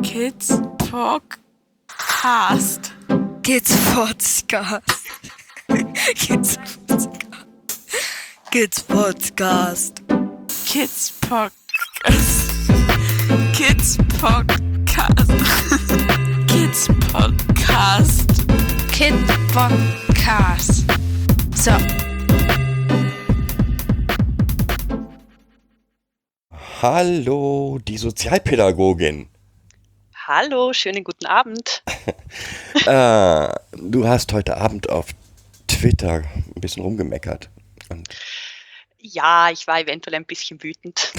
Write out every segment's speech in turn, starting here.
Kids Podcast. Kids Podcast. Kids Podcast. Kids Podcast. Kids Podcast. Kids Podcast. Kids Podcast. Kid Podcast. So. Hallo, die Sozialpädagogin. Hallo, schönen guten Abend. äh, du hast heute Abend auf Twitter ein bisschen rumgemeckert. Und Ja, ich war eventuell ein bisschen wütend.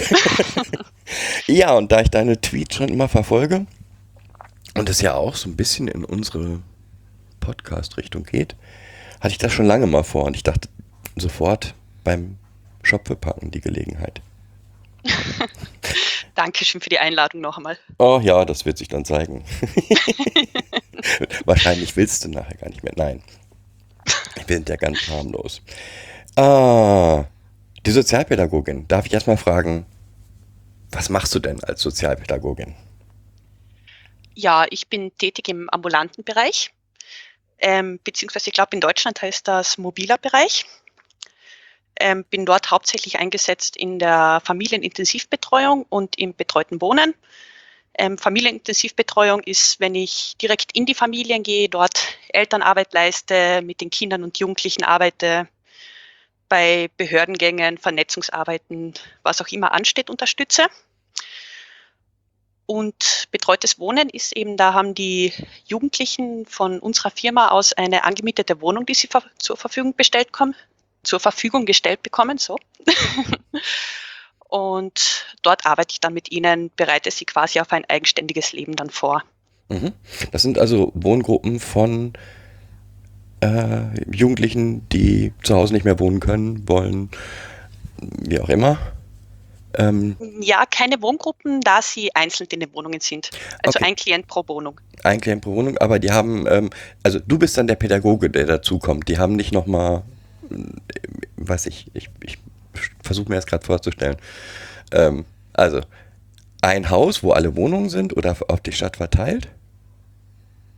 ja, und da ich deine Tweets schon immer verfolge und es ja auch so ein bisschen in unsere Podcast-Richtung geht, hatte ich das schon lange mal vor und ich dachte sofort beim Schopfe packen die Gelegenheit. Dankeschön für die Einladung noch einmal. Oh ja, das wird sich dann zeigen. Wahrscheinlich willst du nachher gar nicht mehr. Nein. Wir sind ja ganz harmlos. Ah, die Sozialpädagogin. Darf ich erstmal fragen, was machst du denn als Sozialpädagogin? Ja, ich bin tätig im ambulanten Bereich, ähm, beziehungsweise ich glaube in Deutschland heißt das mobiler Bereich. Ähm, bin dort hauptsächlich eingesetzt in der Familienintensivbetreuung und im betreuten Wohnen. Ähm, Familienintensivbetreuung ist, wenn ich direkt in die Familien gehe, dort Elternarbeit leiste, mit den Kindern und Jugendlichen arbeite, bei Behördengängen, Vernetzungsarbeiten, was auch immer ansteht, unterstütze. Und betreutes Wohnen ist eben, da haben die Jugendlichen von unserer Firma aus eine angemietete Wohnung, die sie zur Verfügung bestellt kommen, zur Verfügung gestellt bekommen, so. Und dort arbeite ich dann mit ihnen, bereite sie quasi auf ein eigenständiges Leben dann vor. Mhm. Das sind also Wohngruppen von äh, Jugendlichen, die zu Hause nicht mehr wohnen können, wollen, wie auch immer. Ähm, Ja, keine Wohngruppen, da sie einzeln in den Wohnungen sind. Also Okay. ein Klient pro Wohnung. ein Klient pro Wohnung, aber die haben, ähm, also du bist dann der Pädagoge, der dazukommt. Die haben nicht nochmal, weiß ich, ich, ich versuche mir das gerade vorzustellen. Ähm, also ein Haus, wo alle Wohnungen sind oder auf die Stadt verteilt?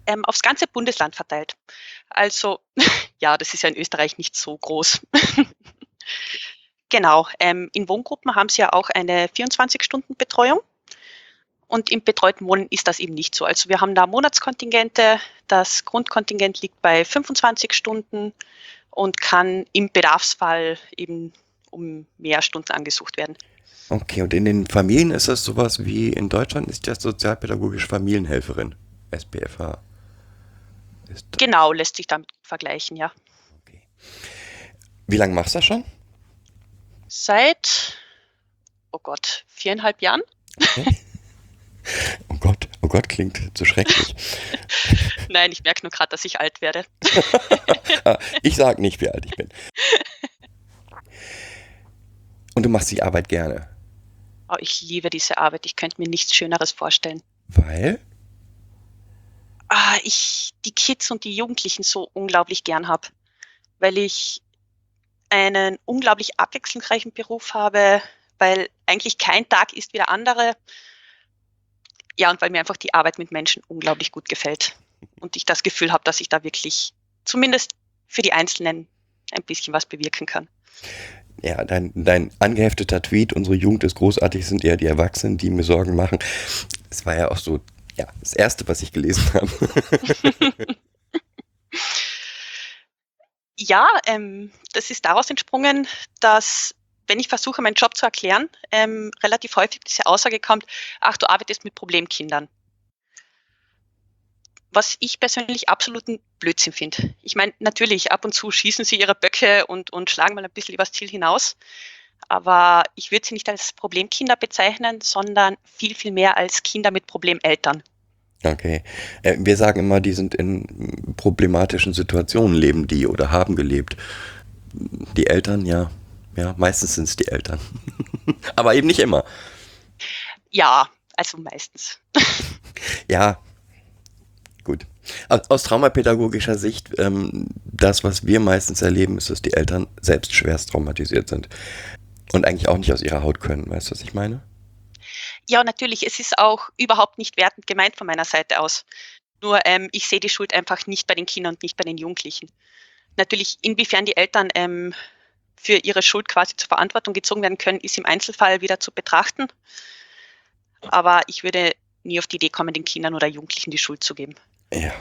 Ähm, aufs ganze Bundesland verteilt. Also, ja, das ist ja in Österreich nicht so groß. genau, ähm, in Wohngruppen haben sie ja auch eine 24-Stunden-Betreuung. Und im betreuten Wohnen ist das eben nicht so. Also wir haben da Monatskontingente. Das Grundkontingent liegt bei 25 Stunden und kann im Bedarfsfall eben um mehr Stunden angesucht werden. Okay, und in den Familien ist das sowas wie in Deutschland ist das sozialpädagogische Familienhelferin, SPFH. Ist, Genau, lässt sich damit vergleichen, ja. okay. Wie lange machst du das schon? Seit, oh Gott, viereinhalb Jahren? Oh Gott, Gott, klingt zu schrecklich. Nein, ich merke nur gerade, dass ich alt werde. Ah, ich sag nicht, wie alt ich bin. Und du machst die Arbeit gerne. Oh, ich liebe diese Arbeit. Ich könnte mir nichts Schöneres vorstellen. Weil? Ah, ich die Kids und die Jugendlichen so unglaublich gern habe, weil ich einen unglaublich abwechslungsreichen Beruf habe, weil eigentlich kein Tag ist wie der andere. Ja, und weil mir einfach die Arbeit mit Menschen unglaublich gut gefällt. Und ich das Gefühl habe, dass ich da wirklich zumindest für die Einzelnen ein bisschen was bewirken kann. Ja, dein, dein angehefteter Tweet, unsere Jugend ist großartig, sind eher die Erwachsenen, die mir Sorgen machen. Es war ja auch so, ja, das Erste, was ich gelesen habe. Ja, ähm, das ist daraus entsprungen, dass, wenn ich versuche, meinen Job zu erklären, ähm, relativ häufig diese Aussage kommt, ach, du arbeitest mit Problemkindern. Was ich persönlich absoluten Blödsinn finde. Ich meine, natürlich, ab und zu schießen sie ihre Böcke und, und schlagen mal ein bisschen übers Ziel hinaus. Aber ich würde sie nicht als Problemkinder bezeichnen, sondern viel, viel mehr als Kinder mit Problemeltern. Okay. Äh, wir sagen immer, die sind in problematischen Situationen leben die oder haben gelebt. Die Eltern, ja. Ja, meistens sind es die Eltern. Aber eben nicht immer. Ja, also meistens. Ja, gut. Aus, traumapädagogischer Sicht, ähm, das, was wir meistens erleben, ist, dass die Eltern selbst schwerst traumatisiert sind. Und eigentlich auch nicht aus ihrer Haut können. Weißt du, was ich meine? Ja, natürlich, es ist auch überhaupt nicht wertend gemeint von meiner Seite aus. Nur ähm, ich sehe die Schuld einfach nicht bei den Kindern und nicht bei den Jugendlichen. Natürlich, inwiefern die Eltern ähm, für ihre Schuld quasi zur Verantwortung gezogen werden können, ist im Einzelfall wieder zu betrachten. Aber ich würde nie auf die Idee kommen, den Kindern oder Jugendlichen die Schuld zu geben. Ja,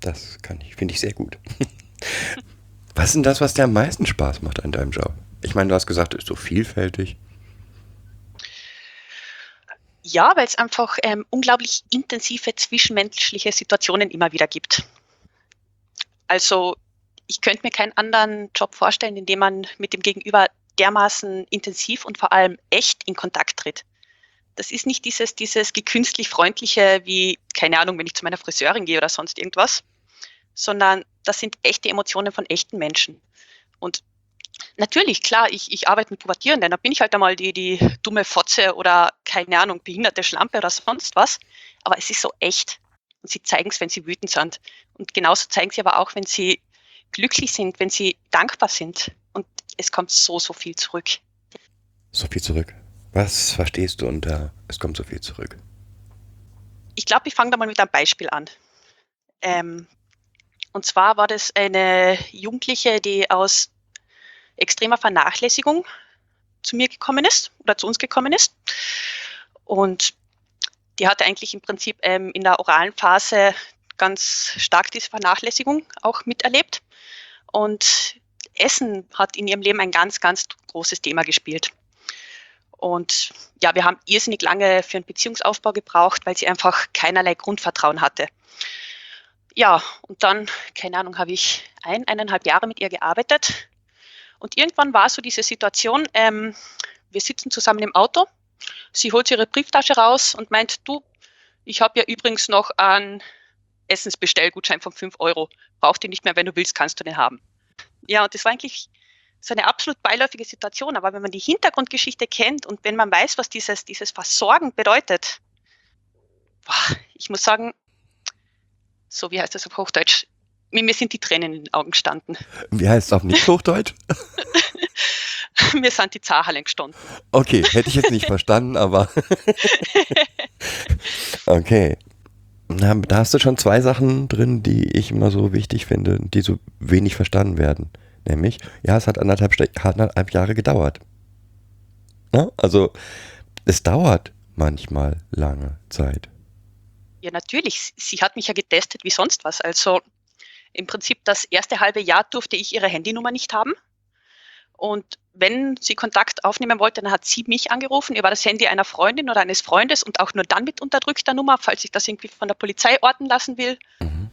das kann ich, finde ich sehr gut. was ist denn das, was dir am meisten Spaß macht an deinem Job? Ich meine, du hast gesagt, es ist so vielfältig. Ja, weil es einfach ähm, unglaublich intensive zwischenmenschliche Situationen immer wieder gibt. Also ich könnte mir keinen anderen Job vorstellen, in dem man mit dem Gegenüber dermaßen intensiv und vor allem echt in Kontakt tritt. Das ist nicht dieses, dieses gekünstlich freundliche, wie, keine Ahnung, wenn ich zu meiner Friseurin gehe oder sonst irgendwas, sondern das sind echte Emotionen von echten Menschen. Und natürlich, klar, ich, ich arbeite mit Pubertierenden, da bin ich halt einmal die, die dumme Fotze oder, keine Ahnung, behinderte Schlampe oder sonst was, aber es ist so echt. Und sie zeigen es, wenn sie wütend sind. Und genauso zeigen sie aber auch, wenn sie glücklich sind, wenn sie dankbar sind. Und es kommt so, so viel zurück. So viel zurück. Was verstehst du unter es kommt so viel zurück? Ich glaube, ich fange da mal mit einem Beispiel an. Ähm, und zwar war das eine Jugendliche, die aus extremer Vernachlässigung zu mir gekommen ist oder zu uns gekommen ist. Und die hatte eigentlich im Prinzip ähm, in der oralen Phase ganz stark diese Vernachlässigung auch miterlebt. Und Essen hat in ihrem Leben ein ganz, ganz großes Thema gespielt. Und ja, wir haben irrsinnig lange für einen Beziehungsaufbau gebraucht, weil sie einfach keinerlei Grundvertrauen hatte. Ja, und dann, keine Ahnung, habe ich ein, eineinhalb Jahre mit ihr gearbeitet. Und irgendwann war so diese Situation, ähm, wir sitzen zusammen im Auto, sie holt ihre Brieftasche raus und meint, du, ich habe ja übrigens noch einen Essensbestellgutschein von 5 Euro. Braucht ihr nicht mehr, wenn du willst, kannst du den haben. Ja, und das war eigentlich so eine absolut beiläufige Situation. Aber wenn man die Hintergrundgeschichte kennt und wenn man weiß, was dieses, dieses Versorgen bedeutet, boah, ich muss sagen, so wie heißt das auf Hochdeutsch, mir, mir sind die Tränen in den Augen gestanden. Wie heißt es auf nicht Hochdeutsch? mir sind die Zahnhallen gestanden. Okay, hätte ich jetzt nicht verstanden, aber. okay. Da hast du schon zwei Sachen drin, die ich immer so wichtig finde, die so wenig verstanden werden. Nämlich, ja, es hat anderthalb, anderthalb Jahre gedauert. Na? Also, es dauert manchmal lange Zeit. Ja, natürlich. Sie hat mich ja getestet wie sonst was. Also im Prinzip das erste halbe Jahr durfte ich ihre Handynummer nicht haben. Und wenn sie Kontakt aufnehmen wollte, dann hat sie mich angerufen über das Handy einer Freundin oder eines Freundes und auch nur dann mit unterdrückter Nummer, falls ich das irgendwie von der Polizei orten lassen will. Mhm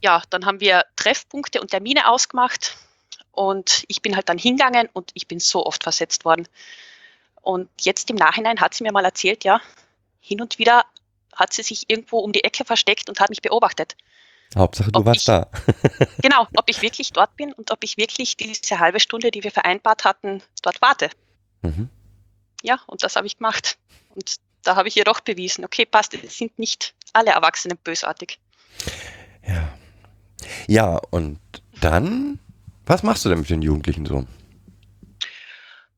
ja, dann haben wir Treffpunkte und Termine ausgemacht und ich bin halt dann hingegangen und ich bin so oft versetzt worden. Und jetzt im Nachhinein hat sie mir mal erzählt, ja, hin und wieder hat sie sich irgendwo um die Ecke versteckt und hat mich beobachtet. Hauptsache, du warst ich, da. genau, ob ich wirklich dort bin und ob ich wirklich diese halbe Stunde, die wir vereinbart hatten, dort warte. Mhm. Ja, und das habe ich gemacht. Und da habe ich ihr doch bewiesen, okay, passt, es sind nicht alle Erwachsenen bösartig. Ja, ja, und dann, was machst du denn mit den Jugendlichen so?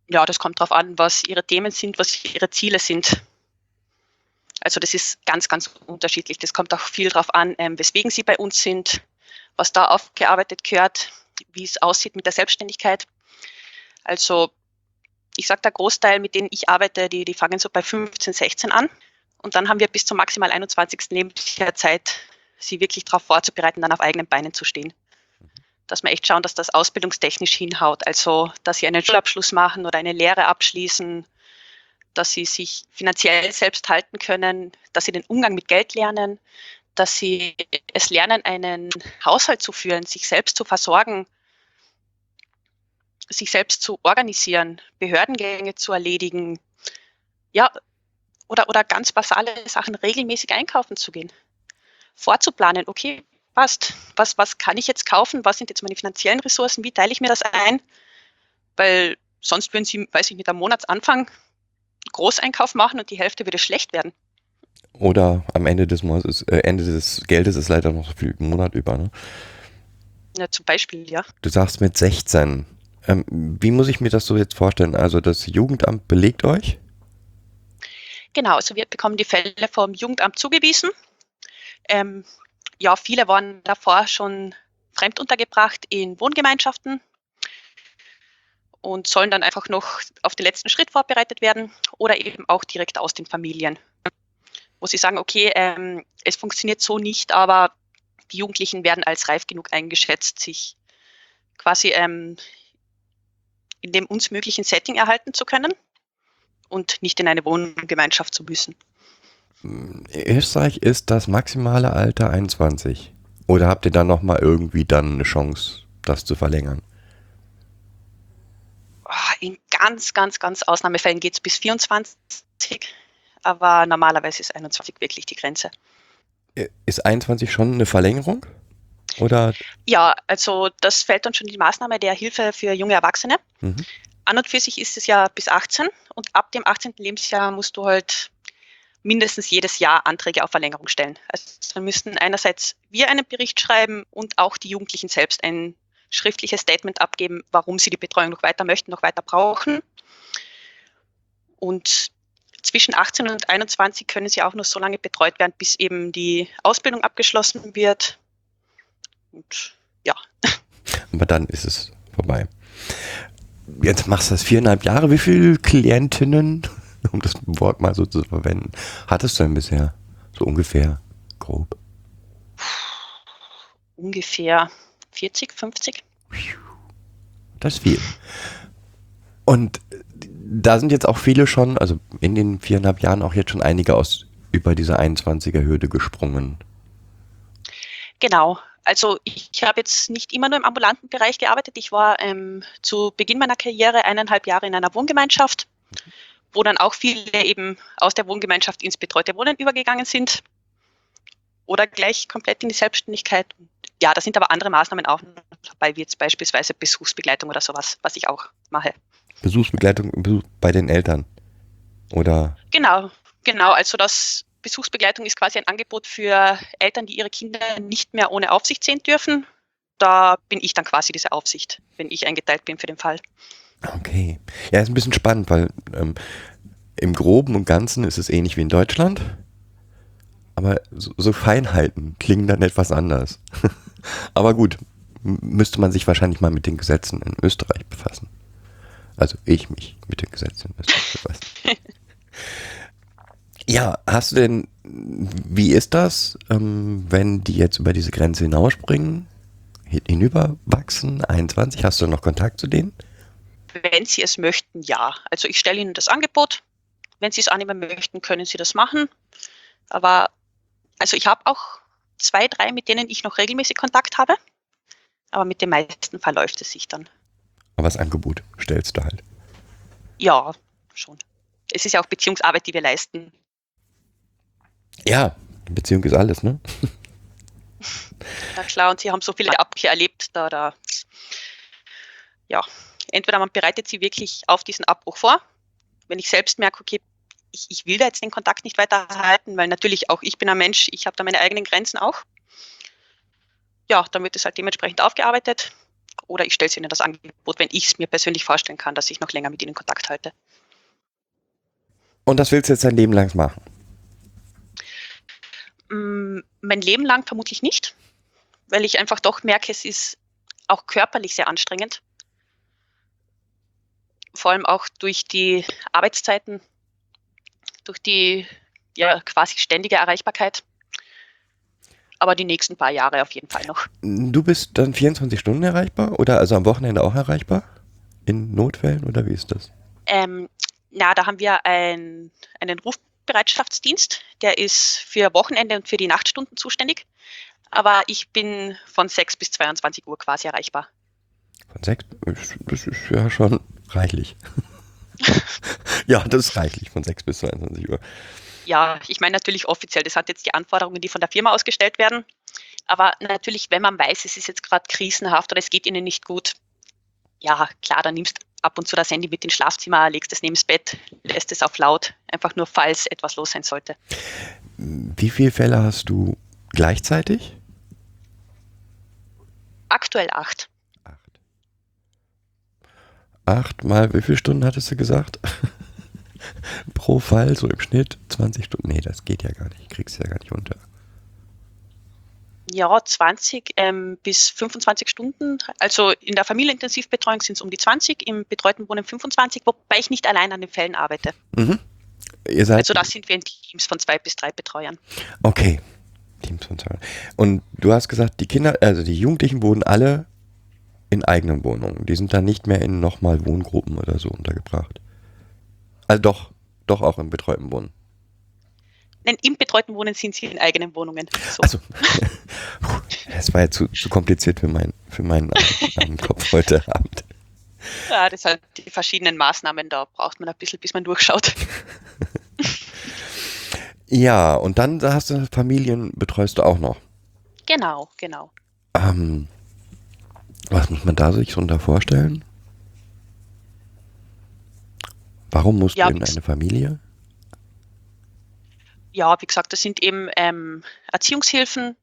Ja, das kommt darauf an, was ihre Themen sind, was ihre Ziele sind. Also das ist ganz, ganz unterschiedlich. Das kommt auch viel darauf an, ähm, weswegen sie bei uns sind, was da aufgearbeitet gehört, wie es aussieht mit der Selbstständigkeit. Also ich sage, der Großteil, mit denen ich arbeite, die, die fangen so bei 15, 16 an. Und dann haben wir bis zum maximal 21. Lebensjahr Zeit, sie wirklich darauf vorzubereiten, dann auf eigenen Beinen zu stehen. Dass wir echt schauen, dass das ausbildungstechnisch hinhaut. Also, dass sie einen Schulabschluss machen oder eine Lehre abschließen, dass sie sich finanziell selbst halten können, dass sie den Umgang mit Geld lernen, dass sie es lernen, einen Haushalt zu führen, sich selbst zu versorgen, sich selbst zu organisieren, Behördengänge zu erledigen, ja, oder, oder ganz basale Sachen regelmäßig einkaufen zu gehen. Vorzuplanen, okay, passt, was, was kann ich jetzt kaufen, was sind jetzt meine finanziellen Ressourcen, wie teile ich mir das ein, weil sonst würden Sie, weiß ich nicht, am Monatsanfang Großeinkauf machen und die Hälfte würde schlecht werden. Oder am Ende des, Monats, äh, Ende des Geldes ist leider noch so viel im Monat über, ne? Ja, zum Beispiel, ja. Du sagst mit 16. Ähm, wie muss ich mir das so jetzt vorstellen? Also das Jugendamt belegt euch? Genau, also wir bekommen die Fälle vom Jugendamt zugewiesen. Ähm, ja, viele waren davor schon fremd untergebracht in Wohngemeinschaften und sollen dann einfach noch auf den letzten Schritt vorbereitet werden oder eben auch direkt aus den Familien, wo sie sagen, okay, ähm, es funktioniert so nicht, aber die Jugendlichen werden als reif genug eingeschätzt, sich quasi ähm, in dem uns möglichen Setting erhalten zu können und nicht in eine Wohngemeinschaft zu müssen. In Österreich ist das maximale Alter 21. Oder habt ihr dann nochmal irgendwie dann eine Chance, das zu verlängern? Ganz, ganz, ganz Ausnahmefällen geht es bis 24, aber normalerweise ist 21 wirklich die Grenze. Äh, Ist 21 schon eine Verlängerung? Oder? Ja, also das fällt dann schon in die Maßnahme der Hilfe für junge Erwachsene. Mhm. An und für sich ist es ja bis 18 und ab dem 18. Lebensjahr musst du halt mindestens jedes Jahr Anträge auf Verlängerung stellen. Also dann müssten einerseits wir einen Bericht schreiben und auch die Jugendlichen selbst ein schriftliches Statement abgeben, warum sie die Betreuung noch weiter möchten, noch weiter brauchen. Und zwischen 18 und 21 können sie auch nur so lange betreut werden, bis eben die Ausbildung abgeschlossen wird. Und ja, Aber dann ist es vorbei. Jetzt machst du das viereinhalb Jahre. Wie viele Klientinnen, um das Wort mal so zu verwenden, hattest du denn bisher? So ungefähr, grob. ungefähr 40, 50. Das ist viel. Und da sind jetzt auch viele schon, also in den viereinhalb Jahren auch jetzt schon einige aus über diese 21er Hürde gesprungen. Genau. Also ich habe jetzt nicht immer nur im ambulanten Bereich gearbeitet. Ich war ähm, zu Beginn meiner Karriere eineinhalb Jahre in einer Wohngemeinschaft, wo dann auch viele eben aus der Wohngemeinschaft ins betreute Wohnen übergegangen sind oder gleich komplett in die Selbstständigkeit. Ja, da sind aber andere Maßnahmen auch noch dabei, wie jetzt beispielsweise Besuchsbegleitung oder sowas, was ich auch mache. Besuchsbegleitung Besuch bei den Eltern. Oder Genau, genau. Also das Besuchsbegleitung ist quasi ein Angebot für Eltern, die ihre Kinder nicht mehr ohne Aufsicht sehen dürfen. Da bin ich dann quasi diese Aufsicht, wenn ich eingeteilt bin für den Fall. Okay. Ja, ist ein bisschen spannend, weil ähm, im Groben und Ganzen ist es ähnlich wie in Deutschland. Aber so, so Feinheiten klingen dann etwas anders. aber gut, müsste man sich wahrscheinlich mal mit den Gesetzen in Österreich befassen. Also ich mich mit den Gesetzen in Österreich befassen. ja, hast du denn, wie ist das, ähm, wenn die jetzt über diese Grenze hinausspringen, hin- hinüberwachsen, 21, hast du noch Kontakt zu denen? Wenn Sie es möchten, ja. Also ich stelle Ihnen das Angebot. Wenn Sie es annehmen möchten, können Sie das machen. Aber also ich habe auch zwei, drei, mit denen ich noch regelmäßig Kontakt habe. Aber mit den meisten verläuft es sich dann. Aber das Angebot stellst du halt. Ja, schon. Es ist ja auch Beziehungsarbeit, die wir leisten. Ja, Beziehung ist alles, ne? Na klar, und Sie haben so viele Abkehr erlebt, da, da, ja, entweder man bereitet sie wirklich auf diesen Abbruch vor. Wenn ich selbst merke, okay, ich, ich will da jetzt den Kontakt nicht weiter halten, weil natürlich auch ich bin ein Mensch, ich habe da meine eigenen Grenzen auch. Ja, dann wird es halt dementsprechend aufgearbeitet. Oder ich stelle es ihnen das Angebot, wenn ich es mir persönlich vorstellen kann, dass ich noch länger mit ihnen Kontakt halte. Und das willst du jetzt dein Leben lang machen? Mm, Mein Leben lang vermutlich nicht, weil ich einfach doch merke, es ist auch körperlich sehr anstrengend. Vor allem auch durch die Arbeitszeiten, durch die ja, quasi ständige Erreichbarkeit. Aber die nächsten paar Jahre auf jeden Fall noch. Du bist dann 24 Stunden erreichbar oder also am Wochenende auch erreichbar? In Notfällen oder wie ist das? Ähm, na, da haben wir ein, einen Rufbereitschaftsdienst, der ist für Wochenende und für die Nachtstunden zuständig. Aber ich bin von 6 bis 22 Uhr quasi erreichbar. Von sechs? Das ist ja schon reichlich. ja, das ist reichlich, von 6 bis 22 Uhr. Ja, ich meine natürlich offiziell, das hat jetzt die Anforderungen, die von der Firma ausgestellt werden. Aber natürlich, wenn man weiß, es ist jetzt gerade krisenhaft oder es geht ihnen nicht gut, ja, klar, dann nimmst ab und zu das Handy mit ins Schlafzimmer, legst es neben das Bett, lässt es auf laut, einfach nur falls etwas los sein sollte. Wie viele Fälle hast du gleichzeitig? Aktuell acht. Acht. Mal, wie viele Stunden hattest du gesagt? pro Fall so im Schnitt 20 Stunden. Nee, das geht ja gar nicht. Kriegst ja gar nicht unter. Ja, 20 ähm, bis 25 Stunden. Also in der Familienintensivbetreuung sind es um die 20, im betreuten Wohnen 25, wobei ich nicht allein an den Fällen arbeite. Mhm. Also da sind wir in Teams von zwei bis drei Betreuern. Okay. Teams von zwei. Und du hast gesagt, die Kinder, also die Jugendlichen wohnen alle in eigenen Wohnungen. Die sind dann nicht mehr in nochmal Wohngruppen oder so untergebracht. Also doch, doch auch im betreuten Wohnen. Nein, im betreuten Wohnen sind sie in eigenen Wohnungen. So. Also, das war ja zu, zu kompliziert für, mein, für meinen Kopf heute Abend. Ja, das sind die verschiedenen Maßnahmen, da braucht man ein bisschen, bis man durchschaut. Ja, und dann da hast du Familien, betreust du auch noch. Genau, genau. Ähm, was muss man da sich so unter vorstellen? Warum musst Ja, du in eine Familie? Ja, wie gesagt, das sind eben ähm, Erziehungshilfen.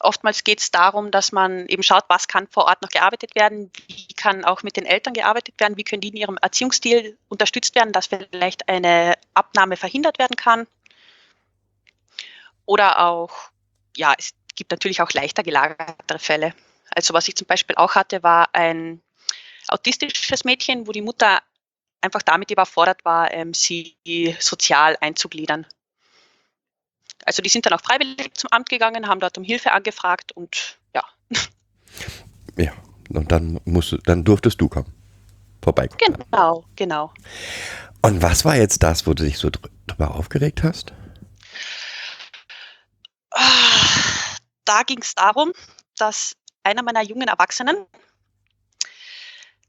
Oftmals geht es darum, dass man eben schaut, was kann vor Ort noch gearbeitet werden, wie kann auch mit den Eltern gearbeitet werden, wie können die in ihrem Erziehungsstil unterstützt werden, dass vielleicht eine Abnahme verhindert werden kann. Oder auch, ja, es gibt natürlich auch leichter gelagertere Fälle. Also was ich zum Beispiel auch hatte, war ein autistisches Mädchen, wo die Mutter einfach damit überfordert war, ähm, sie sozial einzugliedern. Also die sind dann auch freiwillig zum Amt gegangen, haben dort um Hilfe angefragt und ja, Ja, und dann musst du, dann durftest du kommen. Vorbeikommen. genau, genau. Und was war jetzt das, wo du dich so dr drüber aufgeregt hast? Ah, Da ging es darum, dass einer meiner jungen Erwachsenen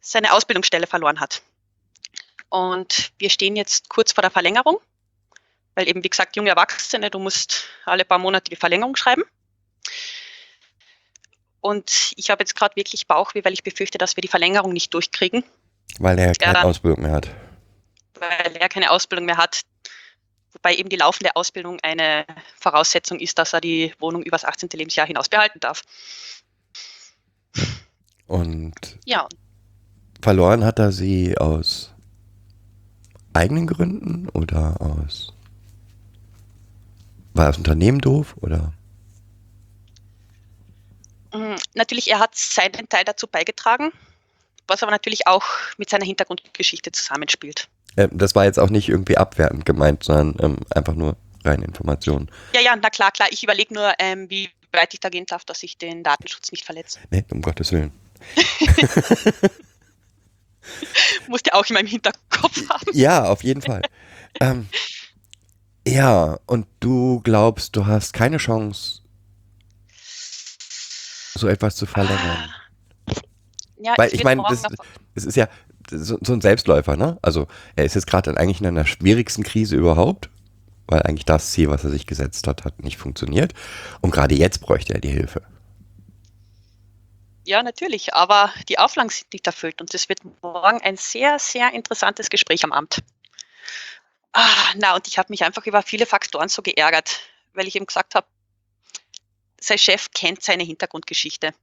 seine Ausbildungsstelle verloren hat. Und wir stehen jetzt kurz vor der Verlängerung, weil eben, wie gesagt, junge Erwachsene, du musst alle paar Monate die Verlängerung schreiben. Und ich habe jetzt gerade wirklich Bauchweh, weil ich befürchte, dass wir die Verlängerung nicht durchkriegen, Weil er keine dann- Ausbildung mehr hat. weil er keine Ausbildung mehr hat. Wobei eben die laufende Ausbildung eine Voraussetzung ist, dass er die Wohnung übers 18. Lebensjahr hinaus behalten darf. Und Ja, verloren hat er sie aus eigenen Gründen oder aus. War das Unternehmen doof oder? Mm, Natürlich, er hat seinen Teil dazu beigetragen, was aber natürlich auch mit seiner Hintergrundgeschichte zusammenspielt. Äh, das war jetzt auch nicht irgendwie abwertend gemeint, sondern ähm, einfach nur reine Informationen. Ja, ja, na klar, klar. Ich überlege nur, ähm, wie weit ich da gehen darf, dass ich den Datenschutz nicht verletze. Nee, um Gottes Willen. Musste auch in meinem Hinterkopf haben. Ja, auf jeden Fall. ähm, ja, und du glaubst, du hast keine Chance, so etwas zu verlängern. Ja, Weil ich will meine, das, das ist ja so, so ein Selbstläufer, ne? Also er ist jetzt gerade eigentlich in einer schwierigsten Krise überhaupt, weil eigentlich das Ziel, was er sich gesetzt hat, hat nicht funktioniert. Und gerade jetzt bräuchte er die Hilfe. Ja, natürlich, aber die Auflagen sind nicht erfüllt und es wird morgen ein sehr, sehr interessantes Gespräch am Amt. Ah, na, und ich habe mich einfach über viele Faktoren so geärgert, weil ich ihm gesagt habe, sein Chef kennt seine Hintergrundgeschichte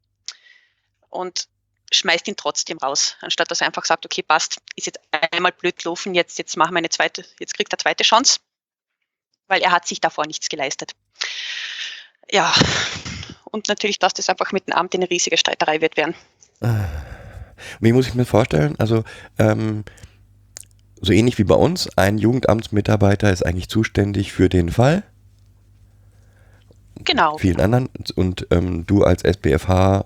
und schmeißt ihn trotzdem raus, anstatt dass er einfach sagt, okay, passt, ist jetzt einmal blöd gelaufen, jetzt, jetzt machen wir eine zweite, jetzt kriegt er zweite Chance, weil er hat sich davor nichts geleistet. Ja, und natürlich, dass das einfach mit dem Amt eine riesige Streiterei wird werden. Wie muss ich mir vorstellen? Also, ähm, so ähnlich wie bei uns, ein Jugendamtsmitarbeiter ist eigentlich zuständig für den Fall, Genau. vielen anderen, und ähm, du als SBFH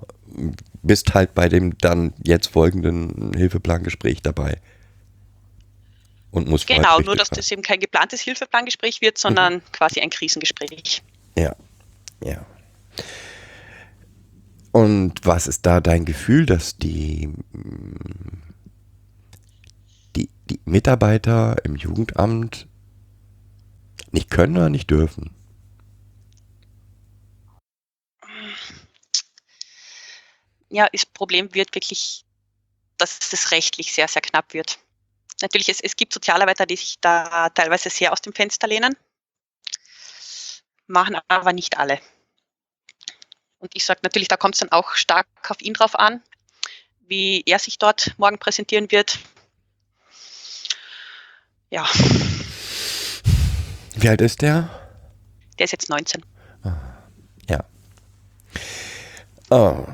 bist halt bei dem dann jetzt folgenden Hilfeplangespräch dabei. Und musst Genau, nur dass das eben kein geplantes Hilfeplangespräch wird, sondern quasi ein Krisengespräch. Ja, ja. Und was ist da dein Gefühl, dass die, die, die Mitarbeiter im Jugendamt nicht können oder nicht dürfen? Ja, das Problem wird wirklich, dass es rechtlich sehr, sehr knapp wird. Natürlich, es, es gibt Sozialarbeiter, die sich da teilweise sehr aus dem Fenster lehnen, machen aber nicht alle. Und ich sage natürlich, da kommt es dann auch stark auf ihn drauf an, wie er sich dort morgen präsentieren wird. Ja, Wie alt ist der? der ist jetzt 19. Ja. Oh.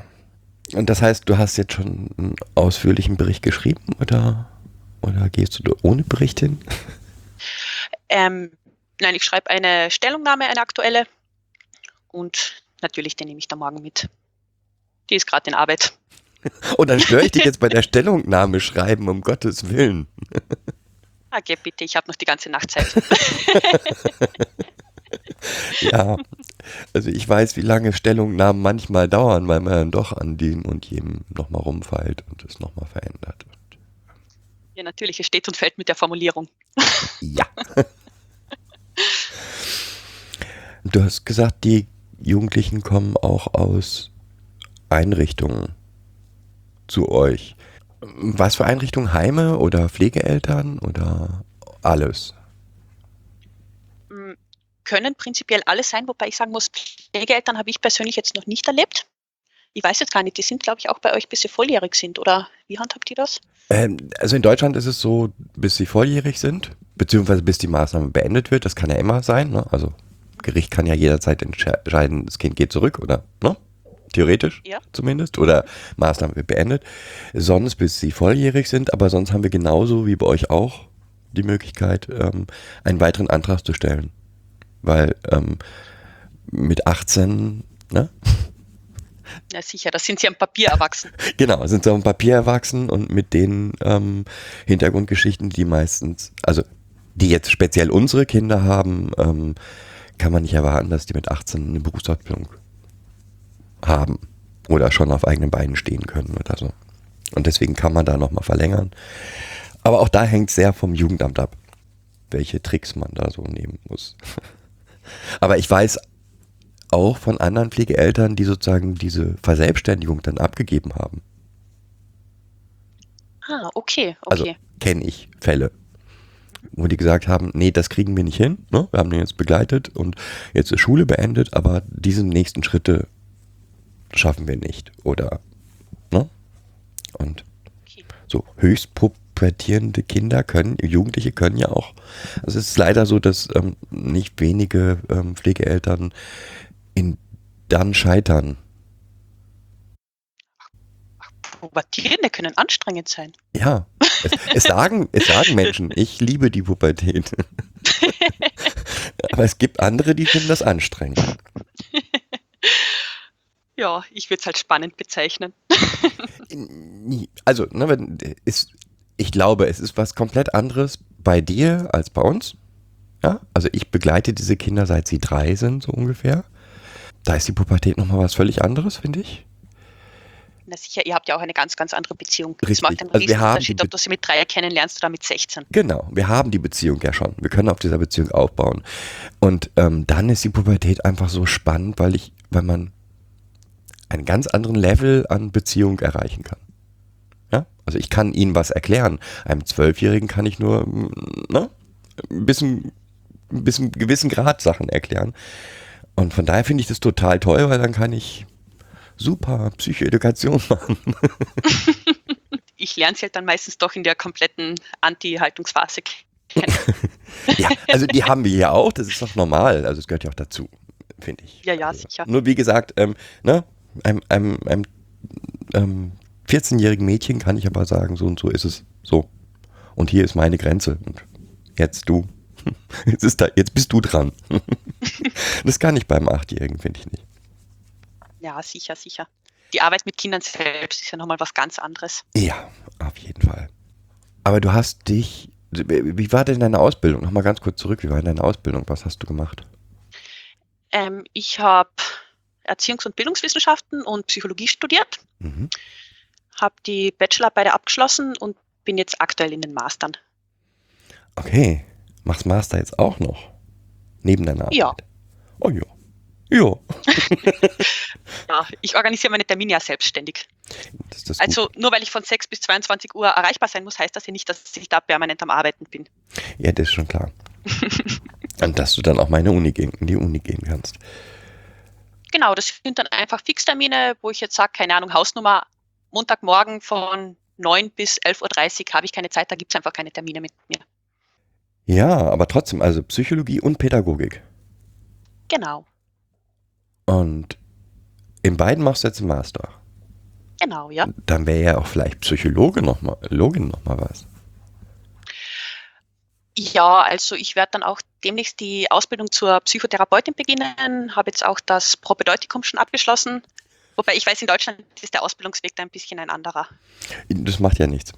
Und das heißt, du hast jetzt schon einen ausführlichen Bericht geschrieben oder, oder gehst du da ohne Bericht hin? Ähm, nein, ich schreibe eine Stellungnahme, eine aktuelle. Und natürlich, den nehme ich da morgen mit. Die ist gerade in Arbeit. Und dann störe ich dich jetzt bei der Stellungnahme schreiben, um Gottes Willen. Okay, bitte, ich habe noch die ganze Nacht Zeit. Ja, also ich weiß, wie lange Stellungnahmen manchmal dauern, weil man dann doch an dem und jedem nochmal rumfeilt und es nochmal verändert. Ja, natürlich, es steht und fällt mit der Formulierung. ja. Du hast gesagt, die Jugendlichen kommen auch aus Einrichtungen zu euch. Was für Einrichtungen? Heime oder Pflegeeltern oder alles? Mm, Können prinzipiell alles sein, wobei ich sagen muss, Pflegeeltern habe ich persönlich jetzt noch nicht erlebt. Ich weiß jetzt gar nicht, die sind, glaube ich, auch bei euch, bis sie volljährig sind, oder wie handhabt ihr das? Ähm, also in Deutschland ist es so, bis sie volljährig sind, beziehungsweise bis die Maßnahme beendet wird. Das kann ja immer sein. Ne? Also Gericht kann ja jederzeit entscheiden, das Kind geht zurück oder ne? theoretisch Ja. zumindest oder Maßnahme wird beendet. Sonst bis sie volljährig sind, aber sonst haben wir genauso wie bei euch auch die Möglichkeit, ähm, einen weiteren Antrag zu stellen. Weil ähm, mit 18, ne? Ja, sicher, da sind sie am Papier erwachsen. Genau, sind so am Papier erwachsen und mit den ähm, Hintergrundgeschichten, die meistens, also die jetzt speziell unsere Kinder haben, ähm, kann man nicht erwarten, dass die mit 18 eine Berufsausbildung haben oder schon auf eigenen Beinen stehen können oder so. Und deswegen kann man da nochmal verlängern. Aber auch da hängt sehr vom Jugendamt ab, welche Tricks man da so nehmen muss. Aber ich weiß auch von anderen Pflegeeltern, die sozusagen diese Verselbstständigung dann abgegeben haben. Ah, okay, Also okay. kenne ich Fälle, wo die gesagt haben, nee, das kriegen wir nicht hin. Ne? Wir haben den jetzt begleitet und jetzt ist Schule beendet, aber diese nächsten Schritte schaffen wir nicht. Oder ne? Und so höchst pubertierende Kinder können, Jugendliche können ja auch. Also es ist leider so, dass ähm, nicht wenige ähm, Pflegeeltern in dann scheitern. Pubertierende können anstrengend sein. Ja, es, es, sagen, es sagen Menschen, ich liebe die Pubertät. Aber es gibt andere, die finden das anstrengend. Ja, ich würde es halt spannend bezeichnen. Also, ne, ist, ich glaube, es ist was komplett anderes bei dir als bei uns. Ja, also ich begleite diese Kinder seit sie drei sind, so ungefähr. Da ist die Pubertät nochmal was völlig anderes, finde ich. Na sicher, ihr habt ja auch eine ganz, ganz andere Beziehung. Richtig. Es macht einen Also wir haben Riesenunterschied, die ob du sie mit drei kennenlernst oder mit 16. Genau, wir haben die Beziehung ja schon. Wir können auf dieser Beziehung aufbauen. Und ähm, dann ist die Pubertät einfach so spannend, weil ich, weil man einen ganz anderen Level an Beziehung erreichen kann. Ja? Also ich kann ihnen was erklären. Einem Zwölfjährigen kann ich nur mm, ne, ein bisschen, ein bisschen gewissen Grad Sachen erklären. Und von daher finde ich das total toll, weil dann kann ich super Psychoedukation machen. Ich lerne sie halt dann meistens doch in der kompletten Anti-Haltungsphase kennen. Ja, also die haben wir ja auch, das ist doch normal. Also es gehört ja auch dazu, finde ich. Ja, ja, also, sicher. Nur wie gesagt, ähm, ne, einem, einem, einem ähm, 14-jährigen Mädchen kann ich aber sagen, so und so ist es. So. Und hier ist meine Grenze. Und jetzt du. Jetzt, ist da, jetzt bist du dran. Das kann ich beim Achtjährigen, finde ich nicht. Ja, sicher, sicher. Die Arbeit mit Kindern selbst ist ja nochmal was ganz anderes. Ja, auf jeden Fall. Aber du hast dich. Wie war denn deine Ausbildung? Nochmal ganz kurz zurück. Wie war denn deine Ausbildung? Was hast du gemacht? Ähm, ich habe Erziehungs- und Bildungswissenschaften und Psychologie studiert, Mhm. habe die Bachelorarbeit abgeschlossen und bin jetzt aktuell in den Mastern. Okay. Machst Master jetzt auch noch? Neben deiner Arbeit? Ja. Oh ja. Ja. Ja, ich organisiere meine Termine ja selbstständig. Das gut. Also nur weil ich von 6 bis 22 Uhr erreichbar sein muss, heißt das ja nicht, dass ich da permanent am Arbeiten bin. Ja, das ist schon klar. Und dass du dann auch meine Uni gehen, in die Uni gehen kannst. Genau, das sind dann einfach Fixtermine, wo ich jetzt sage, keine Ahnung, Hausnummer, Montagmorgen von 9 bis 11.30 Uhr habe ich keine Zeit, da gibt es einfach keine Termine mit mir. Ja, aber trotzdem, also Psychologie und Pädagogik. Genau, Und in beiden machst du jetzt einen Master. genau, ja. Dann wäre ja auch vielleicht Psychologe noch mal, Login noch mal was. Ja, also ich werde dann auch demnächst die Ausbildung zur Psychotherapeutin beginnen, habe jetzt auch das Propedeutikum schon abgeschlossen. Wobei ich weiß, in Deutschland ist der Ausbildungsweg da ein bisschen ein anderer. Das macht ja nichts.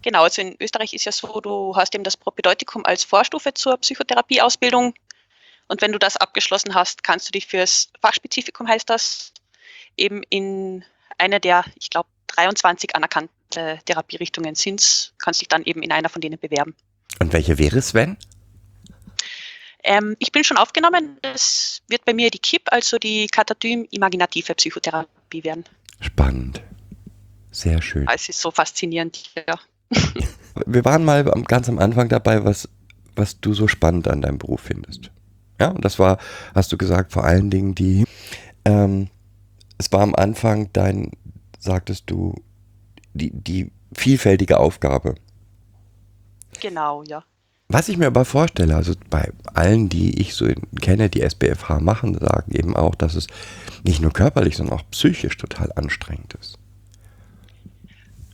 Genau, also in Österreich ist ja so, du hast eben das Propedeutikum als Vorstufe zur Psychotherapieausbildung. Und wenn du das abgeschlossen hast, kannst du dich fürs Fachspezifikum, heißt das, eben in einer der, ich glaube, 23 anerkannte Therapierichtungen sind, kannst dich dann eben in einer von denen bewerben. Und welche wäre es, wenn? Ähm, ich bin schon aufgenommen. Es wird bei mir die KIP, also die Katatym-imaginative Psychotherapie werden. Spannend. Sehr schön. Es ist so faszinierend. Ja. Wir waren mal ganz am Anfang dabei, was, was du so spannend an deinem Beruf findest. Ja, und das war, hast du gesagt, vor allen Dingen die, ähm, es war am Anfang dein, sagtest du, die, die vielfältige Aufgabe. Genau, ja. Was ich mir aber vorstelle, also bei allen, die ich so kenne, die SBFH machen, sagen eben auch, dass es nicht nur körperlich, sondern auch psychisch total anstrengend ist.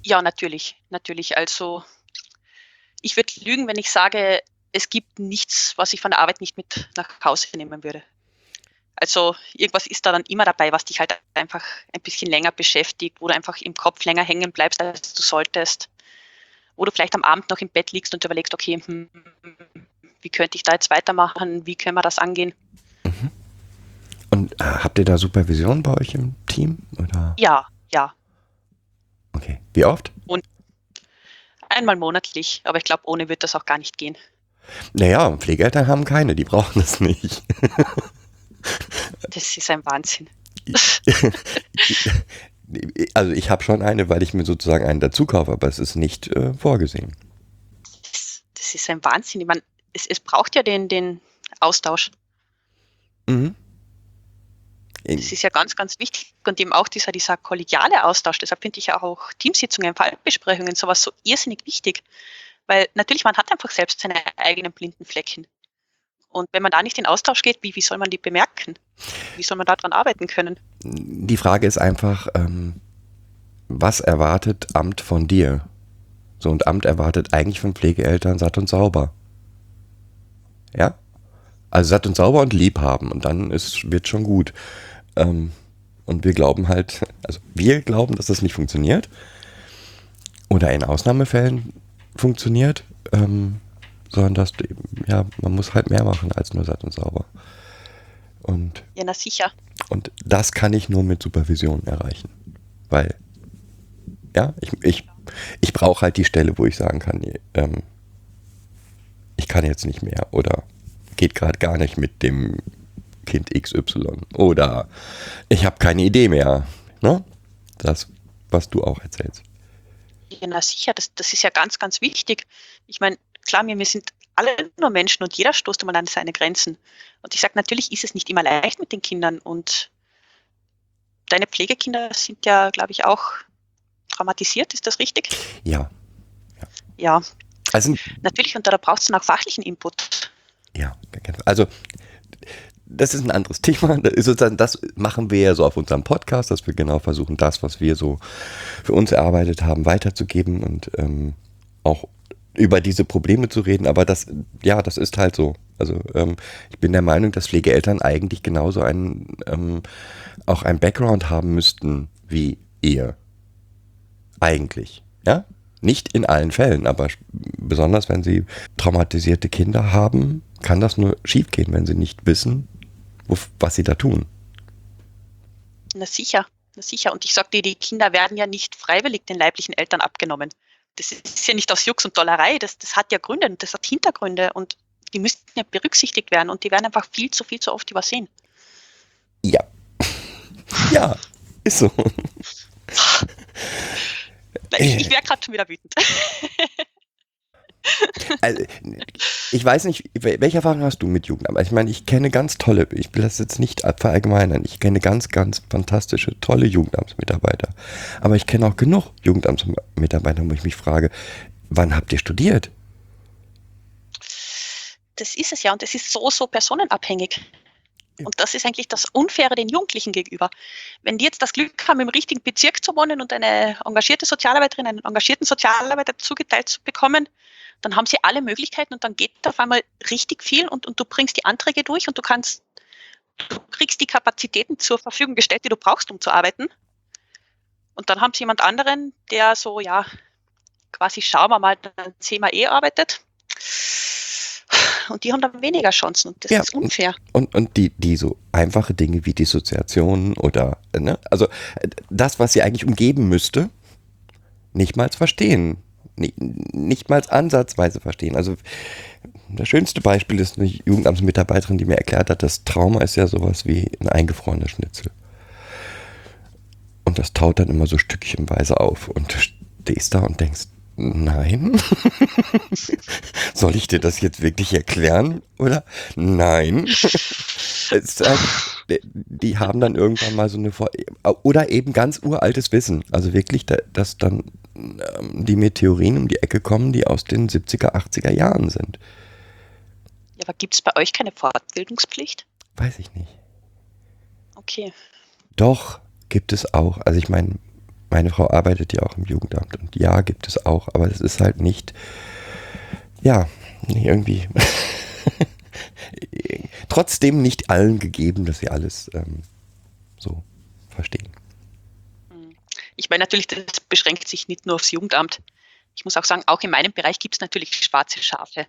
Ja, natürlich, natürlich. Also ich würde lügen, wenn ich sage, es gibt nichts, was ich von der Arbeit nicht mit nach Hause nehmen würde. Also irgendwas ist da dann immer dabei, was dich halt einfach ein bisschen länger beschäftigt, wo du einfach im Kopf länger hängen bleibst, als du solltest. Wo du vielleicht am Abend noch im Bett liegst und überlegst, okay, hm, wie könnte ich da jetzt weitermachen, wie können wir das angehen? Und äh, habt ihr da Supervision bei euch im Team? Oder? Ja, ja, Okay. Wie oft? einmal monatlich, aber ich glaube, ohne wird das auch gar nicht gehen. Naja, Pflegeeltern haben keine, die brauchen das nicht. Das ist ein Wahnsinn. Also ich habe schon eine, weil ich mir sozusagen einen dazu kaufe, aber es ist nicht äh, vorgesehen. Das, das ist ein Wahnsinn. Ich meine, es, es braucht ja den, den Austausch. Mhm. Das ist ja ganz, ganz wichtig. Und eben auch dieser, dieser kollegiale Austausch. Deshalb finde ich ja auch Teamsitzungen, Fallbesprechungen, sowas so irrsinnig wichtig. Weil natürlich, man hat einfach selbst seine eigenen blinden Flecken. Und wenn man da nicht in Austausch geht, wie, wie soll man die bemerken? Wie soll man daran arbeiten können? die Frage ist einfach, ähm, was erwartet Amt von dir? So, und Amt erwartet eigentlich von Pflegeeltern satt und sauber. Ja? Also satt und sauber und lieb haben und dann wird schon gut. Ähm, und wir glauben halt, also wir glauben, dass das nicht funktioniert. Oder in Ausnahmefällen funktioniert. Ähm, sondern dass, du eben, ja, man muss halt mehr machen als nur satt und sauber. Und Ja, na sicher. und das kann ich nur mit Supervision erreichen. Weil, ja, ich, ich, ich brauche halt die Stelle, wo ich sagen kann, nee, ähm, ich kann jetzt nicht mehr oder geht gerade gar nicht mit dem Kind XY oder ich habe keine Idee mehr. Ne? Das, was du auch erzählst. Ja, na sicher, das, das ist ja ganz, ganz wichtig. Ich meine, klar, wir, wir sind alle nur Menschen und jeder stoßt einmal an seine Grenzen. Und ich sage, natürlich ist es nicht immer leicht mit den Kindern und deine Pflegekinder sind ja, glaube ich, auch traumatisiert, ist das richtig? Ja. Ja, Also, natürlich, und da braucht es dann auch fachlichen Input. Ja, also das ist ein anderes Thema. Das, sozusagen, das machen wir ja so auf unserem Podcast, dass wir genau versuchen, das, was wir so für uns erarbeitet haben, weiterzugeben und ähm, auch über diese Probleme zu reden. Aber das, ja, das ist halt so. Also ähm, ich bin der Meinung, dass Pflegeeltern eigentlich genauso einen, ähm, auch ein Background haben müssten wie ihr. Eigentlich. Ja? Nicht in allen Fällen, aber besonders wenn sie traumatisierte Kinder haben, kann das nur schiefgehen, wenn sie nicht wissen, was sie da tun. Na sicher, na sicher. Und ich dir, die Kinder werden ja nicht freiwillig den leiblichen Eltern abgenommen. Das ist ja nicht aus Jux und Dollerei, das, das hat ja Gründe und das hat Hintergründe und die müssten ja berücksichtigt werden und die werden einfach viel zu viel zu oft übersehen. Ja. ja, ist so. Ich, ich wäre gerade schon wieder wütend. Also, ich weiß nicht, welche Erfahrung hast du mit Jugendarbeit? Ich meine, ich kenne ganz tolle, ich will das jetzt nicht verallgemeinern, ich kenne ganz, ganz fantastische, tolle Jugendamtsmitarbeiter. Aber ich kenne auch genug Jugendamtsmitarbeiter, wo ich mich frage, wann habt ihr studiert? Das ist es ja und das ist so, so personenabhängig. Und das ist eigentlich das Unfaire den Jugendlichen gegenüber. Wenn die jetzt das Glück haben, im richtigen Bezirk zu wohnen und eine engagierte Sozialarbeiterin, einen engagierten Sozialarbeiter zugeteilt zu bekommen, dann haben sie alle Möglichkeiten und dann geht auf einmal richtig viel und, und du bringst die Anträge durch und du kannst, du kriegst die Kapazitäten zur Verfügung gestellt, die du brauchst, um zu arbeiten. Und dann haben sie jemand anderen, der so, ja, quasi schauen wir mal, dann sehen wir eh arbeitet und die haben dann weniger Chancen und das Ja, ist unfair. Und, und die, die so einfache Dinge wie Dissoziation oder, ne, also äh, das, was sie eigentlich umgeben müsste, nicht mal verstehen. Nicht, nicht mal ansatzweise verstehen. Also das schönste Beispiel ist eine Jugendamtsmitarbeiterin, die mir erklärt hat, das Trauma ist ja sowas wie ein eingefrorener Schnitzel. Und das taut dann immer so stückchenweise auf und du stehst da und denkst, nein. Soll ich dir das jetzt wirklich erklären? Oder? Nein. Halt, die haben dann irgendwann mal so eine Vor oder eben ganz uraltes Wissen. Also wirklich, da- dass dann ähm, die mit Theorien um die Ecke kommen, die aus den 70er, 80er Jahren sind. Ja, aber gibt es bei euch keine Fortbildungspflicht? Weiß ich nicht. Okay. Doch, gibt es auch. Also ich meine, meine Frau arbeitet ja auch im Jugendamt und ja, gibt es auch, aber es ist halt nicht, ja, irgendwie trotzdem nicht allen gegeben, dass sie alles ähm, so verstehen. Ich meine natürlich, das beschränkt sich nicht nur aufs Jugendamt. Ich muss auch sagen, auch in meinem Bereich gibt es natürlich schwarze Schafe,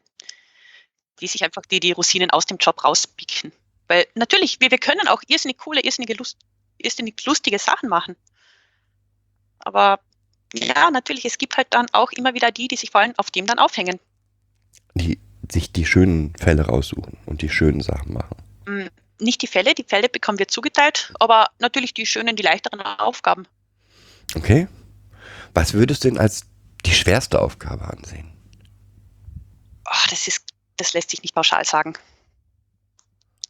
die sich einfach die, die Rosinen aus dem Job rauspicken. Weil natürlich, wir, wir können auch irrsinnig coole, irrsinnige Lust, irrsinnig lustige Sachen machen. Aber ja, natürlich, es gibt halt dann auch immer wieder die, die sich vor allem auf dem dann aufhängen. Die sich die schönen Fälle raussuchen und die schönen Sachen machen. Mm, Nicht die Fälle, die Fälle bekommen wir zugeteilt, aber natürlich die schönen, die leichteren Aufgaben. Okay? Was würdest du denn als die schwerste Aufgabe ansehen? Ah, das ist, das lässt sich nicht pauschal sagen.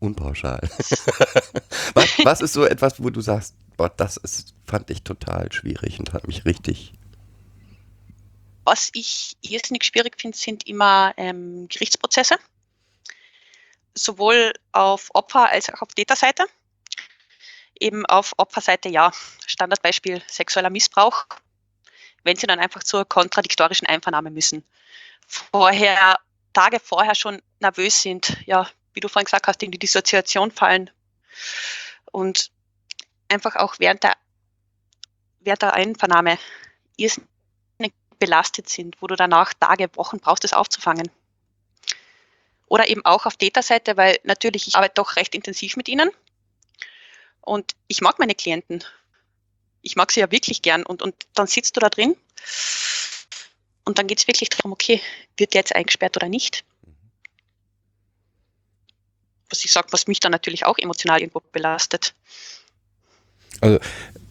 Unpauschal. was, was ist so etwas, wo du sagst, boah, das ist, fand ich total schwierig und hat mich richtig. Was ich irrsinnig schwierig finde, sind immer ähm, Gerichtsprozesse. Sowohl auf Opfer- als auch auf Täterseite. Eben auf Opferseite, ja, Standardbeispiel sexueller Missbrauch, wenn sie dann einfach zur kontradiktorischen Einvernahme müssen. Vorher, Tage vorher schon nervös sind, ja, wie du vorhin gesagt hast, in die Dissoziation fallen und einfach auch während der, während der Einvernahme irrsinnig belastet sind, wo du danach Tage, Wochen brauchst, das aufzufangen. Oder eben auch auf Täterseite, weil natürlich ich arbeite doch recht intensiv mit ihnen und ich mag meine Klienten. Ich mag sie ja wirklich gern und, und dann sitzt du da drin und dann geht es wirklich darum, okay, wird der jetzt eingesperrt oder nicht? Was ich sage, was mich dann natürlich auch emotional irgendwo belastet. Also,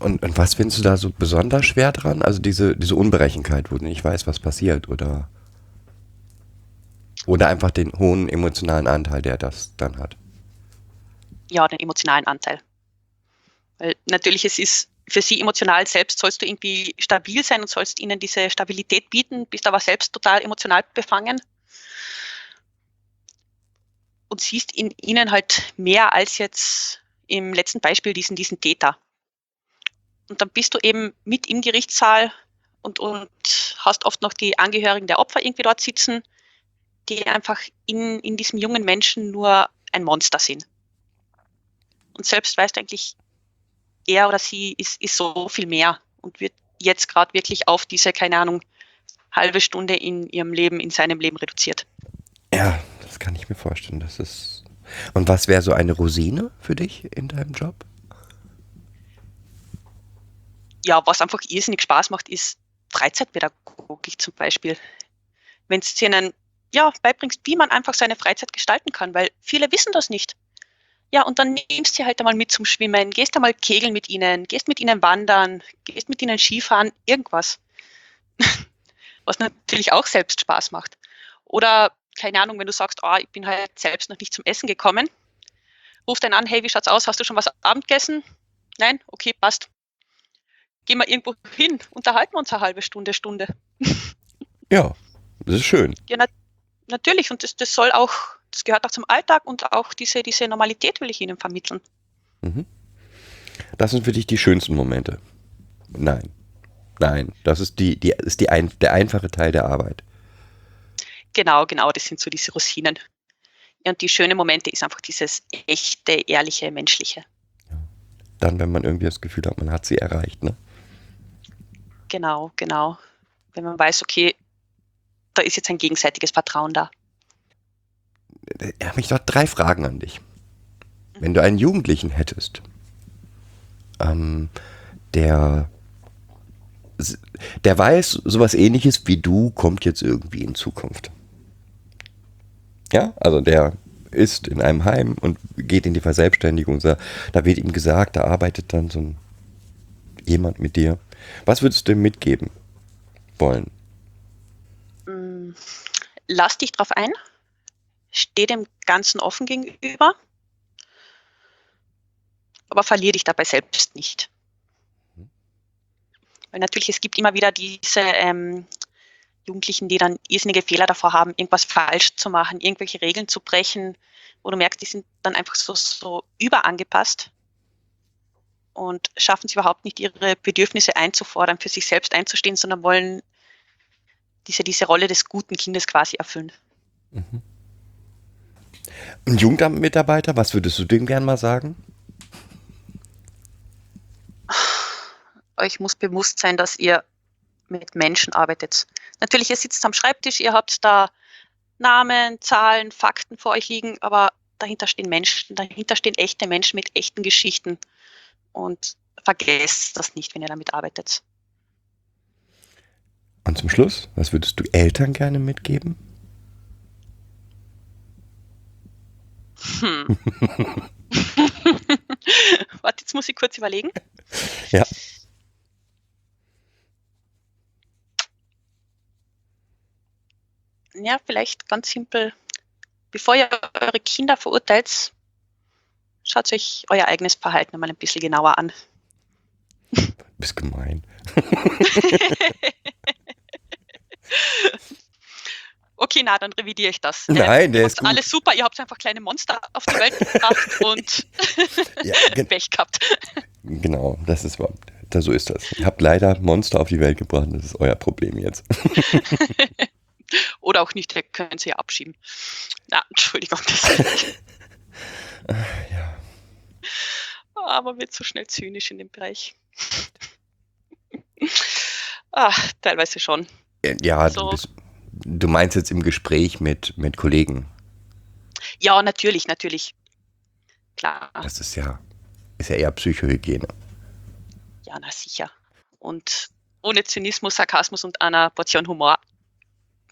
und, und was findest du da so besonders schwer dran? Also diese, diese Unberechenheit, wo du nicht weißt, was passiert, oder? Oder einfach den hohen emotionalen Anteil, der das dann hat. ja, den emotionalen Anteil. Weil natürlich es ist für sie emotional selbst sollst du irgendwie stabil sein und sollst ihnen diese Stabilität bieten, bist aber selbst total emotional befangen und siehst in ihnen halt mehr als jetzt im letzten Beispiel diesen, diesen Täter. Und dann bist du eben mit im Gerichtssaal und, und hast oft noch die Angehörigen der Opfer irgendwie dort sitzen, die einfach in, in diesem jungen Menschen nur ein Monster sind und selbst weißt eigentlich, er oder sie ist, ist so viel mehr und wird jetzt gerade wirklich auf diese, keine Ahnung, halbe Stunde in ihrem Leben, in seinem Leben reduziert. Ja, das kann ich mir vorstellen. Das ist. Und was wäre so eine Rosine für dich in deinem Job? Ja, was einfach irrsinnig Spaß macht, ist Freizeitpädagogik zum Beispiel. Wenn du ihnen ja, beibringst, wie man einfach seine Freizeit gestalten kann, weil viele wissen das nicht. Ja, und dann nimmst du sie halt einmal mit zum Schwimmen, gehst einmal kegeln mit ihnen, gehst mit ihnen wandern, gehst mit ihnen Skifahren, irgendwas. Was natürlich auch selbst Spaß macht. Oder, keine Ahnung, wenn du sagst, oh, ich bin halt selbst noch nicht zum Essen gekommen, ruf dann an, hey, wie schaut's aus? Hast du schon was Abend gegessen? Nein? Okay, passt. Gehen wir irgendwo hin, unterhalten wir uns eine halbe Stunde, Stunde. Ja, das ist schön. Ja, nat natürlich, und das, das soll auch das gehört auch zum Alltag und auch diese, diese Normalität will ich ihnen vermitteln. Mhm. Das sind für dich die schönsten Momente. Nein. Nein, das ist, die, die, ist die ein, der einfache Teil der Arbeit. Genau, genau, das sind so diese Rosinen. Und die schönen Momente ist einfach dieses echte, ehrliche, menschliche. Dann, wenn man irgendwie das Gefühl hat, man hat sie erreicht, ne? Genau, genau. Wenn man weiß, okay, da ist jetzt ein gegenseitiges Vertrauen da. Ich habe mich dort drei Fragen an dich. Wenn du einen Jugendlichen hättest, ähm, der, der weiß, sowas ähnliches wie du kommt jetzt irgendwie in Zukunft. Ja, also der ist in einem Heim und geht in die Verselbstständigung. Da wird ihm gesagt, da arbeitet dann so ein, jemand mit dir. Was würdest du ihm mitgeben wollen? Mm, lass dich drauf ein, steh dem Ganzen offen gegenüber, aber verliere dich dabei selbst nicht. Weil natürlich, es gibt immer wieder diese ähm, Jugendlichen, die dann irrsinnige Fehler davor haben, irgendwas falsch zu machen, irgendwelche Regeln zu brechen, wo du merkst, die sind dann einfach so, so überangepasst und schaffen es überhaupt nicht, ihre Bedürfnisse einzufordern, für sich selbst einzustehen, sondern wollen diese, diese Rolle des guten Kindes quasi erfüllen. Mhm. Ein Jugendamtmitarbeiter, was würdest du dem gern mal sagen? Euch muss bewusst sein, dass ihr mit Menschen arbeitet. Natürlich, ihr sitzt am Schreibtisch, ihr habt da Namen, Zahlen, Fakten vor euch liegen, aber dahinter stehen Menschen, dahinter stehen echte Menschen mit echten Geschichten. Und vergesst das nicht, wenn ihr damit arbeitet. Und zum Schluss, was würdest du Eltern gerne mitgeben? Hm. Warte, jetzt muss ich kurz überlegen. Ja. Ja, vielleicht ganz simpel. Bevor ihr eure Kinder verurteilt, schaut euch euer eigenes Verhalten mal ein bisschen genauer an. Bist gemein. okay, na, dann revidiere ich das. Nein, der ist gut. Alles super, ihr habt einfach kleine Monster auf die Welt gebracht und ja, Pech gehabt. Genau, das ist da, so ist das. Ihr habt leider Monster auf die Welt gebracht, das ist euer Problem jetzt. Oder auch nicht, ihr könnt sie ja abschieben. Na, Entschuldigung. ja. Aber wird so schnell zynisch in dem Bereich. ah, teilweise schon. Ja, so. du, bist, du, meinst jetzt im Gespräch mit, mit Kollegen. Ja, natürlich, natürlich. Klar. Das ist ja, ist ja eher Psychohygiene. Ja, na sicher. Und ohne Zynismus, Sarkasmus und einer Portion Humor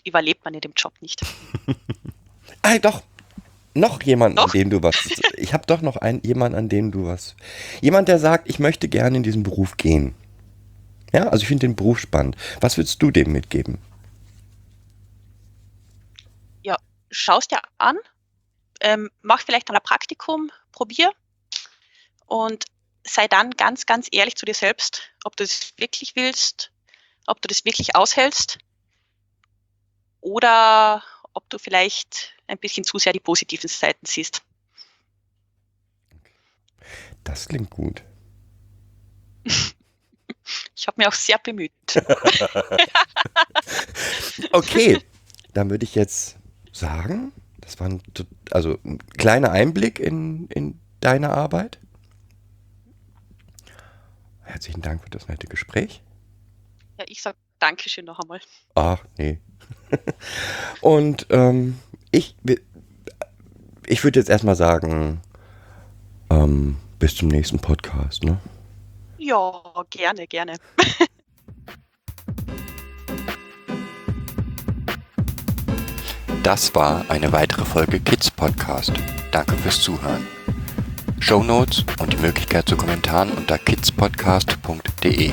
überlebt man in dem Job nicht. ah, doch. Noch jemand, an dem du was. Ich habe doch noch einen, jemand, an dem du was. Jemand, der sagt, ich möchte gerne in diesen Beruf gehen. Ja, also ich finde den Beruf spannend. Was würdest du dem mitgeben? Ja, schaust dir an, ähm, mach vielleicht ein Praktikum, probier und sei dann ganz, ganz ehrlich zu dir selbst, ob du das wirklich willst, ob du das wirklich aushältst oder ob du vielleicht ein bisschen zu sehr die positiven Seiten siehst. Das klingt gut. Ich habe mir auch sehr bemüht. okay, dann würde ich jetzt sagen, das war ein, also ein kleiner Einblick in, in deine Arbeit. Herzlichen Dank für das nette Gespräch. Ja, ich sage Dankeschön noch einmal. Ach, nee. Und ähm, ich, ich würde jetzt erstmal sagen, ähm, bis zum nächsten Podcast, ne? Ja, gerne, gerne. Das war eine weitere Folge Kids Podcast. Danke fürs Zuhören. Show Notes und die Möglichkeit zu Kommentaren unter kidspodcast.de.